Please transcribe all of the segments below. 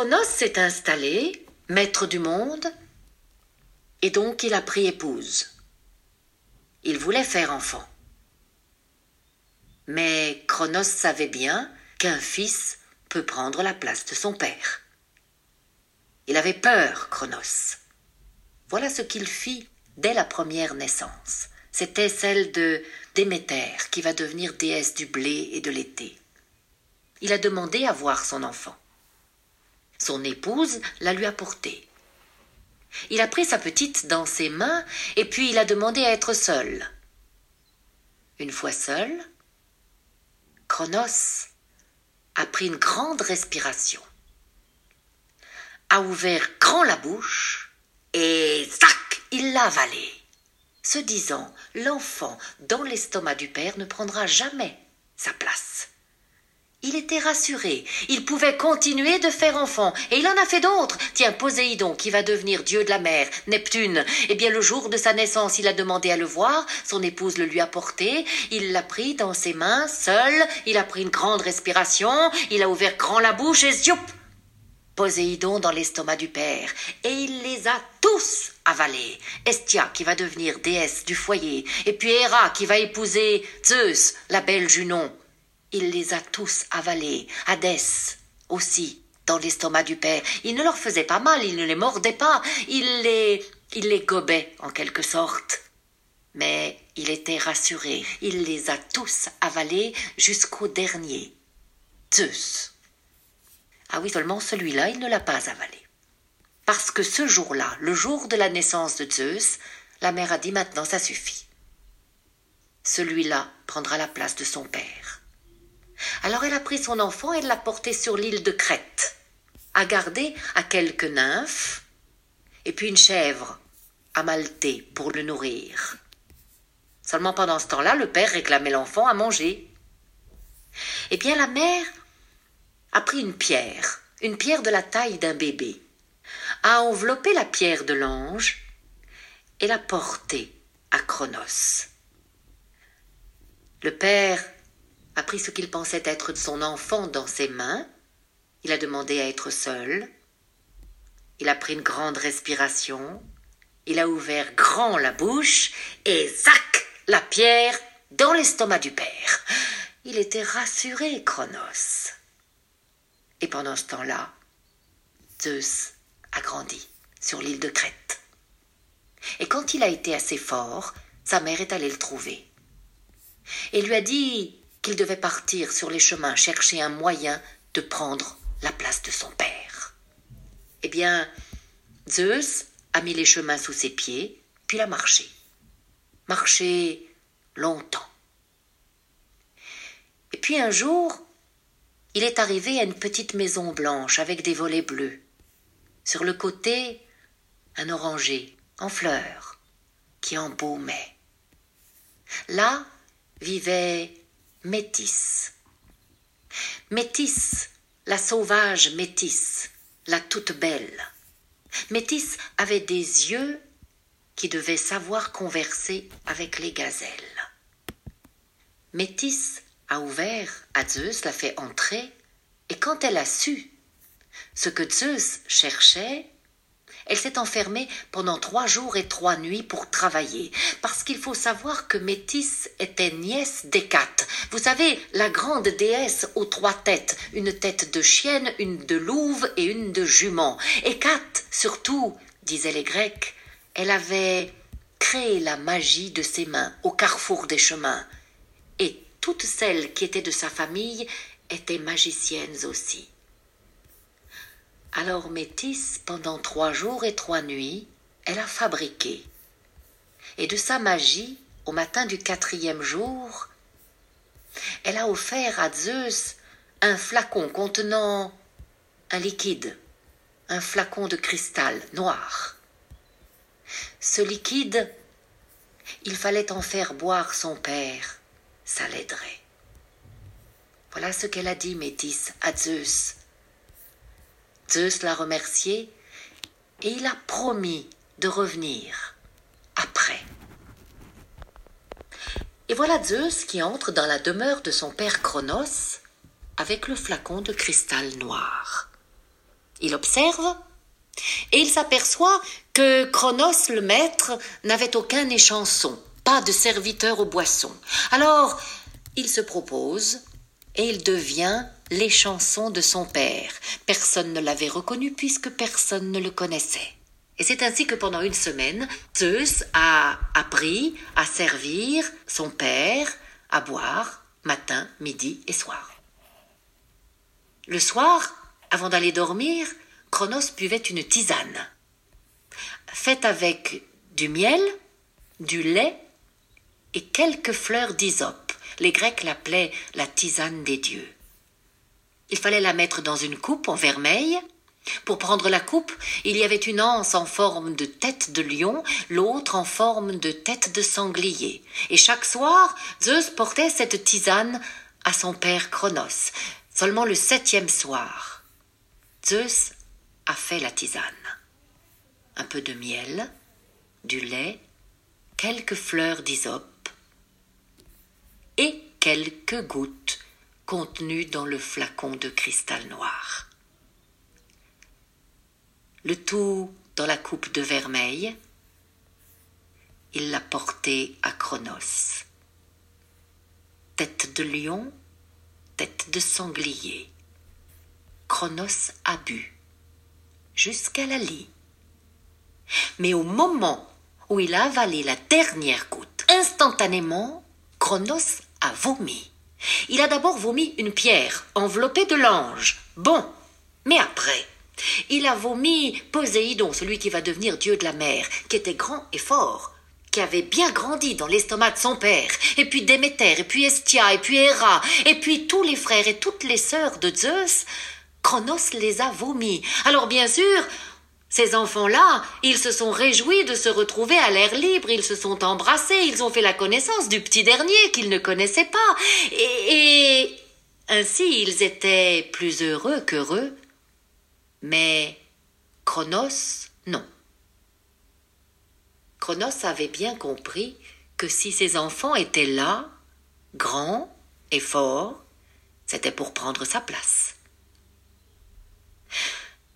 Cronos s'est installé, maître du monde, et donc il a pris épouse. Il voulait faire enfant. Mais Cronos savait bien qu'un fils peut prendre la place de son père. Il avait peur, Cronos. Voilà ce qu'il fit dès la première naissance. C'était celle de Déméter, qui va devenir déesse du blé et de l'été. Il a demandé à voir son enfant. Son épouse la lui a portée. Il a pris sa petite dans ses mains et puis il a demandé à être seul. Une fois seul, Cronos a pris une grande respiration, a ouvert grand la bouche et zac, il l'a avalé. Se disant, l'enfant dans l'estomac du père ne prendra jamais sa place. Il était rassuré, il pouvait continuer de faire enfant, et il en a fait d'autres. Tiens, Poséidon, qui va devenir dieu de la mer, Neptune. Eh bien, le jour de sa naissance, il a demandé à le voir, son épouse le lui a porté, il l'a pris dans ses mains, seul, il a pris une grande respiration, il a ouvert grand la bouche et zioup Poséidon dans l'estomac du père, et il les a tous avalés. Estia qui va devenir déesse du foyer, et puis Héra qui va épouser Zeus, la belle Junon. Il les a tous avalés, Hadès aussi, dans l'estomac du père. Il ne leur faisait pas mal, il ne les mordait pas, il les, il les gobait en quelque sorte. Mais il était rassuré, il les a tous avalés jusqu'au dernier, Zeus. Ah oui, seulement celui-là, il ne l'a pas avalé. Parce que ce jour-là, le jour de la naissance de Zeus, la mère a dit maintenant ça suffit. Celui-là prendra la place de son père. Alors elle a pris son enfant et l'a porté sur l'île de Crète, a gardé à quelques nymphes, et puis une chèvre à malter pour le nourrir. Seulement pendant ce temps-là, le père réclamait l'enfant à manger. Eh bien, la mère a pris une pierre, une pierre de la taille d'un bébé, a enveloppé la pierre de l'ange et l'a portée à Cronos. Le père a pris ce qu'il pensait être son enfant dans ses mains, il a demandé à être seul, il a pris une grande respiration, il a ouvert grand la bouche, et zac la pierre dans l'estomac du père. Il était rassuré, Cronos. Et pendant ce temps-là, Zeus a grandi sur l'île de Crète. Et quand il a été assez fort, sa mère est allée le trouver. Et lui a dit qu'il devait partir sur les chemins chercher un moyen de prendre la place de son père. Eh bien, Zeus a mis les chemins sous ses pieds, puis il a marché. Marché longtemps. Et puis un jour, il est arrivé à une petite maison blanche avec des volets bleus. Sur le côté, un oranger en fleurs qui embaumait. Là vivait Métis. Métis, la sauvage Métis, la toute belle. Métis avait des yeux qui devaient savoir converser avec les gazelles. Métis a ouvert à Zeus, l'a fait entrer, et quand elle a su ce que Zeus cherchait, elle s'est enfermée pendant trois jours et trois nuits pour travailler, parce qu'il faut savoir que Métis était nièce d'Hécate. Vous savez, la grande déesse aux trois têtes, une tête de chienne, une de louve et une de jument. Hécate, surtout, disaient les Grecs, elle avait créé la magie de ses mains au carrefour des chemins. Et toutes celles qui étaient de sa famille étaient magiciennes aussi. Alors Métis, pendant trois jours et trois nuits, elle a fabriqué. Et de sa magie, au matin du quatrième jour, elle a offert à Zeus un flacon contenant un liquide, un flacon de cristal noir. Ce liquide, il fallait en faire boire son père, ça l'aiderait. Voilà ce qu'elle a dit, Métis, à Zeus. Zeus l'a remercié et il a promis de revenir après. Et voilà Zeus qui entre dans la demeure de son père Cronos avec le flacon de cristal noir. Il observe et il s'aperçoit que Chronos, le maître, n'avait aucun échanson, pas de serviteur aux boissons. Alors, il se propose et il devient l'échanson de son père. Personne ne l'avait reconnu puisque personne ne le connaissait. Et c'est ainsi que pendant une semaine, Zeus a appris à servir son père à boire matin, midi et soir. Le soir, avant d'aller dormir, Chronos buvait une tisane, faite avec du miel, du lait et quelques fleurs d'hysope. Les Grecs l'appelaient la tisane des dieux. Il fallait la mettre dans une coupe en vermeil. Pour prendre la coupe, il y avait une anse en forme de tête de lion, l'autre en forme de tête de sanglier. Et chaque soir, Zeus portait cette tisane à son père Chronos. Seulement le septième soir, Zeus a fait la tisane. Un peu de miel, du lait, quelques fleurs d'hysope et quelques gouttes contenues dans le flacon de cristal noir. Le tout dans la coupe de vermeil, il l'a porté à Chronos. Tête de lion, tête de sanglier. Chronos a bu jusqu'à la lie. Mais au moment où il a avalé la dernière goutte, instantanément, Chronos a vomi. Il a d'abord vomi une pierre enveloppée de l'ange. Bon, mais après, il a vomi Poséidon, celui qui va devenir dieu de la mer, qui était grand et fort, qui avait bien grandi dans l'estomac de son père, et puis Déméter, et puis Estia, et puis Héra, et puis tous les frères et toutes les sœurs de Zeus, Chronos les a vomis. Alors bien sûr, ces enfants-là, ils se sont réjouis de se retrouver à l'air libre, ils se sont embrassés, ils ont fait la connaissance du petit dernier qu'ils ne connaissaient pas, et, ainsi ils étaient plus heureux qu'heureux. Mais Chronos, non. Chronos avait bien compris que si ses enfants étaient là, grands et forts, c'était pour prendre sa place.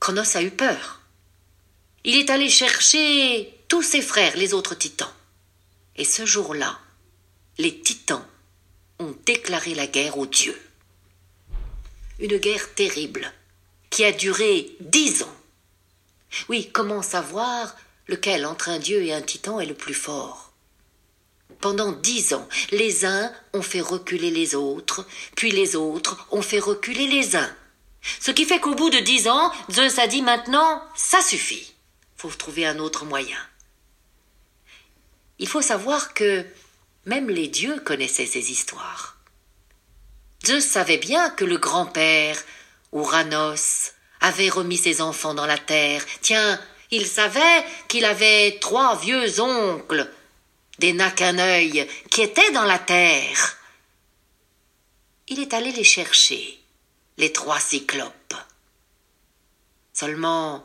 Chronos a eu peur. Il est allé chercher tous ses frères, les autres titans. Et ce jour-là, les titans ont déclaré la guerre aux dieux. Une guerre terrible qui a duré dix ans. Oui, comment savoir lequel entre un dieu et un titan est le plus fort? Pendant dix ans, les uns ont fait reculer les autres, puis les autres ont fait reculer les uns. Ce qui fait qu'au bout de dix ans, Zeus a dit maintenant, ça suffit. Trouver un autre moyen. Il faut savoir que même les dieux connaissaient ces histoires. Zeus savait bien que le grand-père, Ouranos, avait remis ses enfants dans la terre. Tiens, il savait qu'il avait trois vieux oncles, des n'a qu'un œil, qui étaient dans la terre. Il est allé les chercher, les trois cyclopes. Seulement,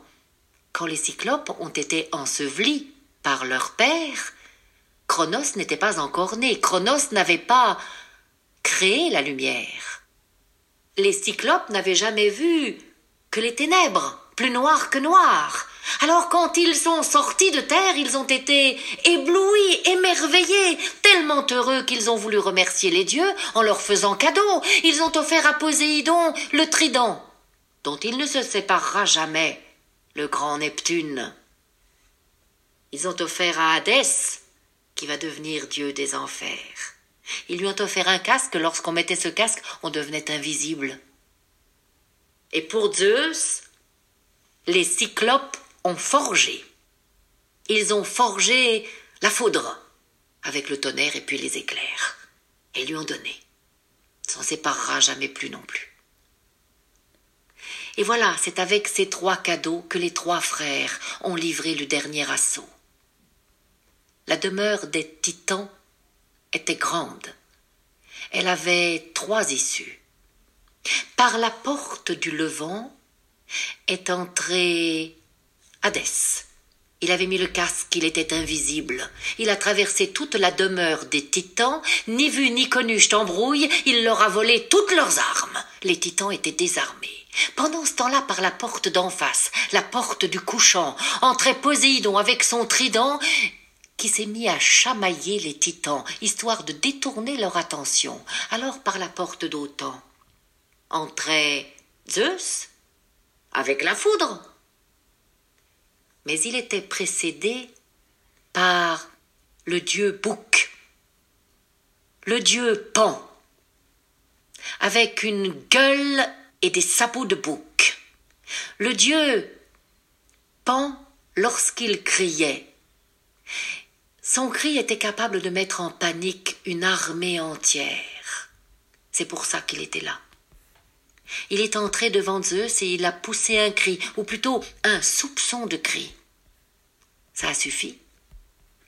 quand les cyclopes ont été ensevelis par leur père, Chronos n'était pas encore né. Chronos n'avait pas créé la lumière. Les cyclopes n'avaient jamais vu que les ténèbres, plus noires que noires. Alors quand ils sont sortis de terre, ils ont été éblouis, émerveillés, tellement heureux qu'ils ont voulu remercier les dieux en leur faisant cadeau. Ils ont offert à Poséidon le trident, dont il ne se séparera jamais, le grand Neptune. Ils ont offert à Hadès, qui va devenir dieu des enfers. Ils lui ont offert un casque, lorsqu'on mettait ce casque, on devenait invisible. Et pour Zeus, les cyclopes ont forgé. Ils ont forgé la foudre avec le tonnerre et puis les éclairs et lui ont donné. S'en séparera jamais plus non plus. Et voilà, c'est avec ces trois cadeaux que les trois frères ont livré le dernier assaut. La demeure des titans était grande. Elle avait trois issues. Par la porte du Levant est entré Hadès. Il avait mis le casque, il était invisible. Il a traversé toute la demeure des titans, ni vu ni connu je t'embrouille, il leur a volé toutes leurs armes. Les titans étaient désarmés. Pendant ce temps-là, par la porte d'en face, la porte du couchant, entrait Poséidon avec son trident, qui s'est mis à chamailler les titans, histoire de détourner leur attention. Alors par la porte d'Autan entrait Zeus avec la foudre. Mais il était précédé par le dieu Bouc, le dieu Pan, avec une gueule et des sabots de bouc. Le dieu Pan, lorsqu'il criait, son cri était capable de mettre en panique une armée entière. C'est pour ça qu'il était là. Il est entré devant Zeus et il a poussé un cri, ou plutôt un soupçon de cri. Ça a suffi.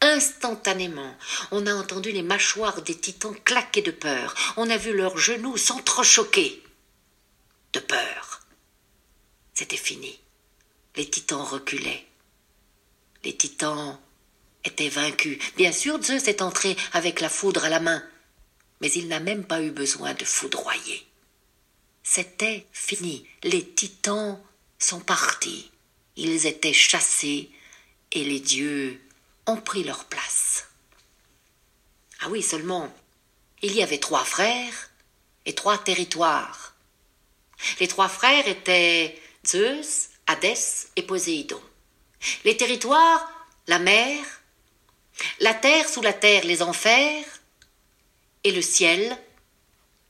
Instantanément, on a entendu les mâchoires des titans claquer de peur. On a vu leurs genoux s'entrechoquer de peur. C'était fini. Les titans reculaient. Les titans étaient vaincus. Bien sûr, Zeus est entré avec la foudre à la main, mais il n'a même pas eu besoin de foudroyer. C'était fini. Les titans sont partis. Ils étaient chassés et les dieux ont pris leur place. Ah oui, seulement, il y avait trois frères et trois territoires. Les trois frères étaient Zeus, Hadès et Poséidon. Les territoires, la mer, la terre sous la terre, les enfers, et le ciel,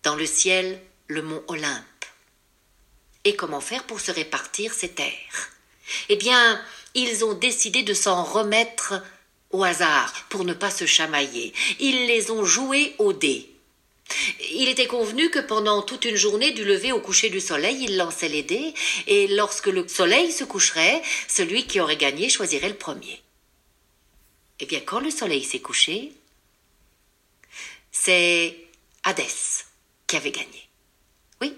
dans le ciel, le mont Olympe. Et comment faire pour se répartir ces terres? Eh bien, ils ont décidé de s'en remettre au hasard pour ne pas se chamailler. Ils les ont joués au dé. Il était convenu que pendant toute une journée du lever au coucher du soleil, ils lançaient les dés, et lorsque le soleil se coucherait, celui qui aurait gagné choisirait le premier. Eh bien, quand le soleil s'est couché, c'est Hadès qui avait gagné. Oui,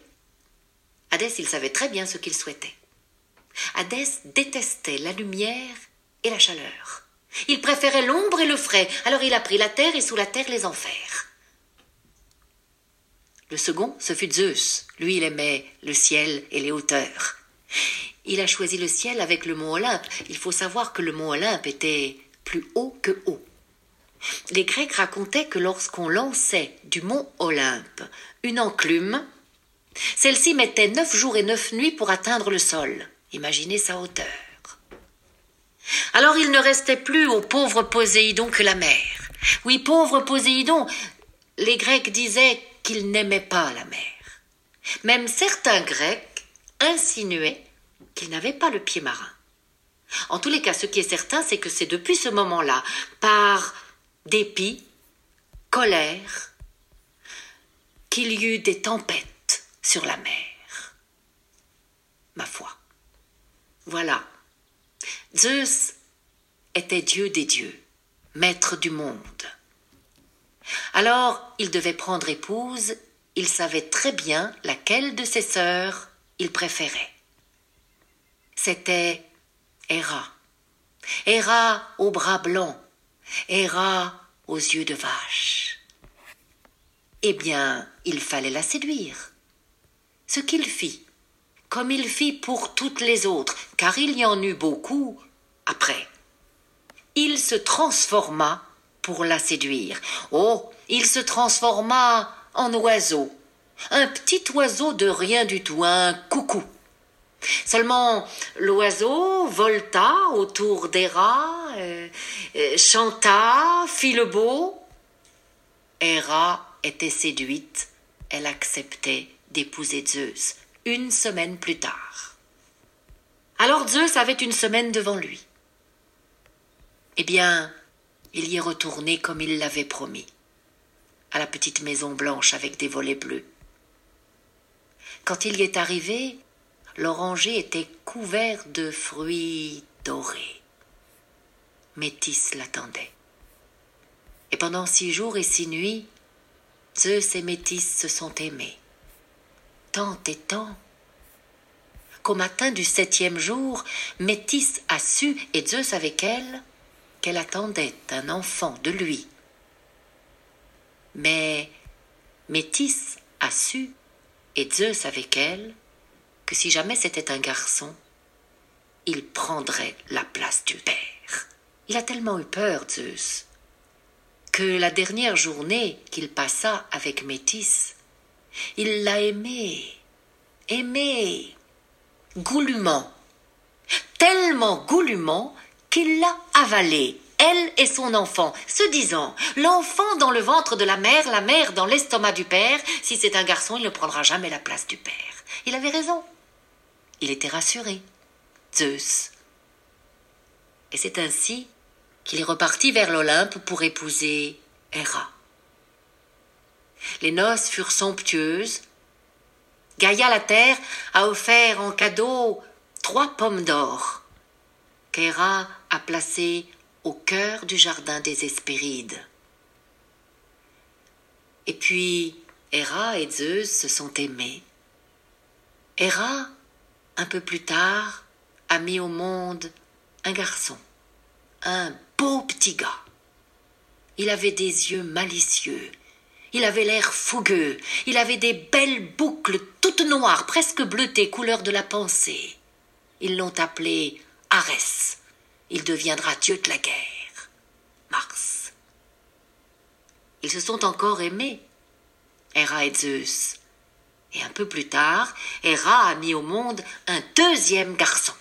Hadès, il savait très bien ce qu'il souhaitait. Hadès détestait la lumière et la chaleur. Il préférait l'ombre et le frais, alors il a pris la terre et sous la terre les enfers. Le second, ce fut Zeus. Lui, il aimait le ciel et les hauteurs. Il a choisi le ciel avec le mont Olympe. Il faut savoir que le mont Olympe était plus haut que haut. Les Grecs racontaient que lorsqu'on lançait du mont Olympe une enclume, celle-ci mettait neuf jours et neuf nuits pour atteindre le sol. Imaginez sa hauteur. Alors il ne restait plus au pauvre Poséidon que la mer. Oui, pauvre Poséidon, les Grecs disaient qu'il n'aimait pas la mer. Même certains Grecs insinuaient qu'il n'avait pas le pied marin. En tous les cas, ce qui est certain, c'est que c'est depuis ce moment-là, par dépit, colère, qu'il y eut des tempêtes sur la mer. Ma foi. Voilà. Zeus était Dieu des dieux, maître du monde. Alors il devait prendre épouse, il savait très bien laquelle de ses sœurs il préférait. C'était Héra. Héra aux bras blancs, Héra aux yeux de vache. Eh bien, il fallait la séduire. Ce qu'il fit, comme il fit pour toutes les autres, car il y en eut beaucoup après. Il se transforma pour la séduire. Oh, il se transforma en oiseau, un petit oiseau de rien du tout, un coucou. Seulement, l'oiseau volta autour des euh, euh, chanta, fit le beau. Héra était séduite, elle acceptait d'épouser Zeus une semaine plus tard. Alors Zeus avait une semaine devant lui. Eh bien, il y est retourné comme il l'avait promis, à la petite maison blanche avec des volets bleus. Quand il y est arrivé, l'oranger était couvert de fruits dorés. Métis l'attendait. Et pendant six jours et six nuits, Zeus et Métis se sont aimés. Tant et tant qu'au matin du septième jour, Métis a su, et Zeus avec elle, qu'elle attendait un enfant de lui. Mais Métis a su, et Zeus avec elle, que si jamais c'était un garçon, il prendrait la place du père. Il a tellement eu peur, Zeus, que la dernière journée qu'il passa avec Métis, il l'a aimée, aimée, goulûment, tellement goulûment qu'il l'a avalée, elle et son enfant, se disant L'enfant dans le ventre de la mère, la mère dans l'estomac du père, si c'est un garçon, il ne prendra jamais la place du père. Il avait raison. Il était rassuré. Zeus. Et c'est ainsi qu'il est reparti vers l'Olympe pour épouser Héra. Les noces furent somptueuses. Gaïa la terre a offert en cadeau trois pommes d'or a placées au cœur du jardin des Hespérides. Et puis Héra et Zeus se sont aimés. Héra, un peu plus tard, a mis au monde un garçon, un beau petit gars. Il avait des yeux malicieux, il avait l'air fougueux, il avait des belles boucles toutes noires, presque bleutées, couleur de la pensée. Ils l'ont appelé Arès. Il deviendra dieu de la guerre. Mars. Ils se sont encore aimés, Héra et Zeus. Et un peu plus tard, Héra a mis au monde un deuxième garçon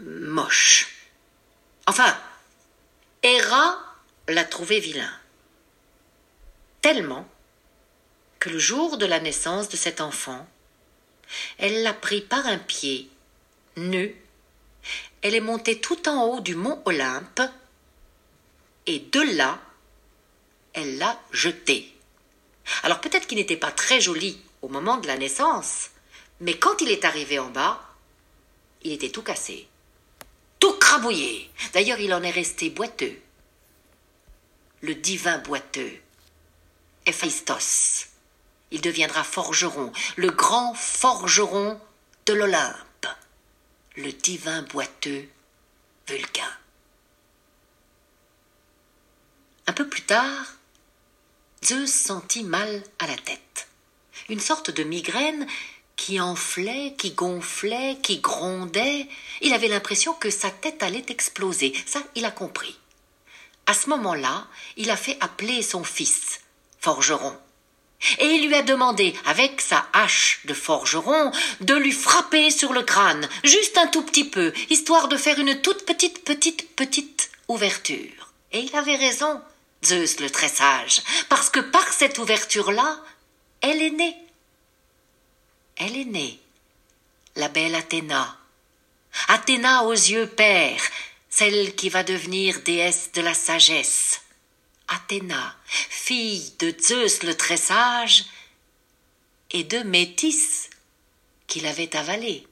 moche. Enfin, Héra l'a trouvé vilain. Tellement que le jour de la naissance de cet enfant, elle l'a pris par un pied, nu, elle est montée tout en haut du mont Olympe, et de là, elle l'a jeté. Alors peut-être qu'il n'était pas très joli au moment de la naissance, mais quand il est arrivé en bas, il était tout cassé tout crabouillé. D'ailleurs, il en est resté boiteux. Le divin boiteux, Héphaïstos. Il deviendra forgeron, le grand forgeron de l'Olympe, le divin boiteux Vulcain. Un peu plus tard, Zeus sentit mal à la tête. Une sorte de migraine qui enflait, qui gonflait, qui grondait. Il avait l'impression que sa tête allait exploser. Ça, il a compris. À ce moment-là, il a fait appeler son fils, forgeron. Et il lui a demandé, avec sa hache de forgeron, de lui frapper sur le crâne, juste un tout petit peu, histoire de faire une toute petite, petite, petite ouverture. Et il avait raison, Zeus le très sage, parce que par cette ouverture-là, elle est née elle est née, la belle Athéna. Athéna aux yeux pères, celle qui va devenir déesse de la sagesse. Athéna, fille de Zeus le très sage et de Métis qui l'avait avalée.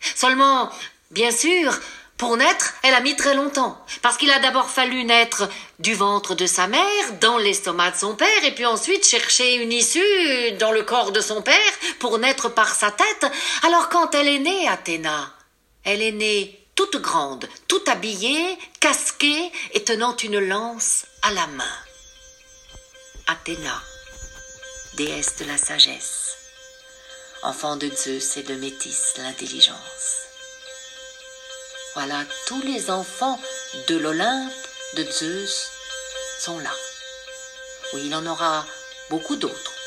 Seulement, bien sûr, pour naître, elle a mis très longtemps, parce qu'il a d'abord fallu naître du ventre de sa mère, dans l'estomac de son père, et puis ensuite chercher une issue dans le corps de son père pour naître par sa tête. Alors quand elle est née, Athéna, elle est née toute grande, toute habillée, casquée et tenant une lance à la main. Athéna, déesse de la sagesse, enfant de Zeus et de Métis, l'intelligence. Voilà, tous les enfants de l'Olympe de Zeus sont là. Oui, il en aura beaucoup d'autres.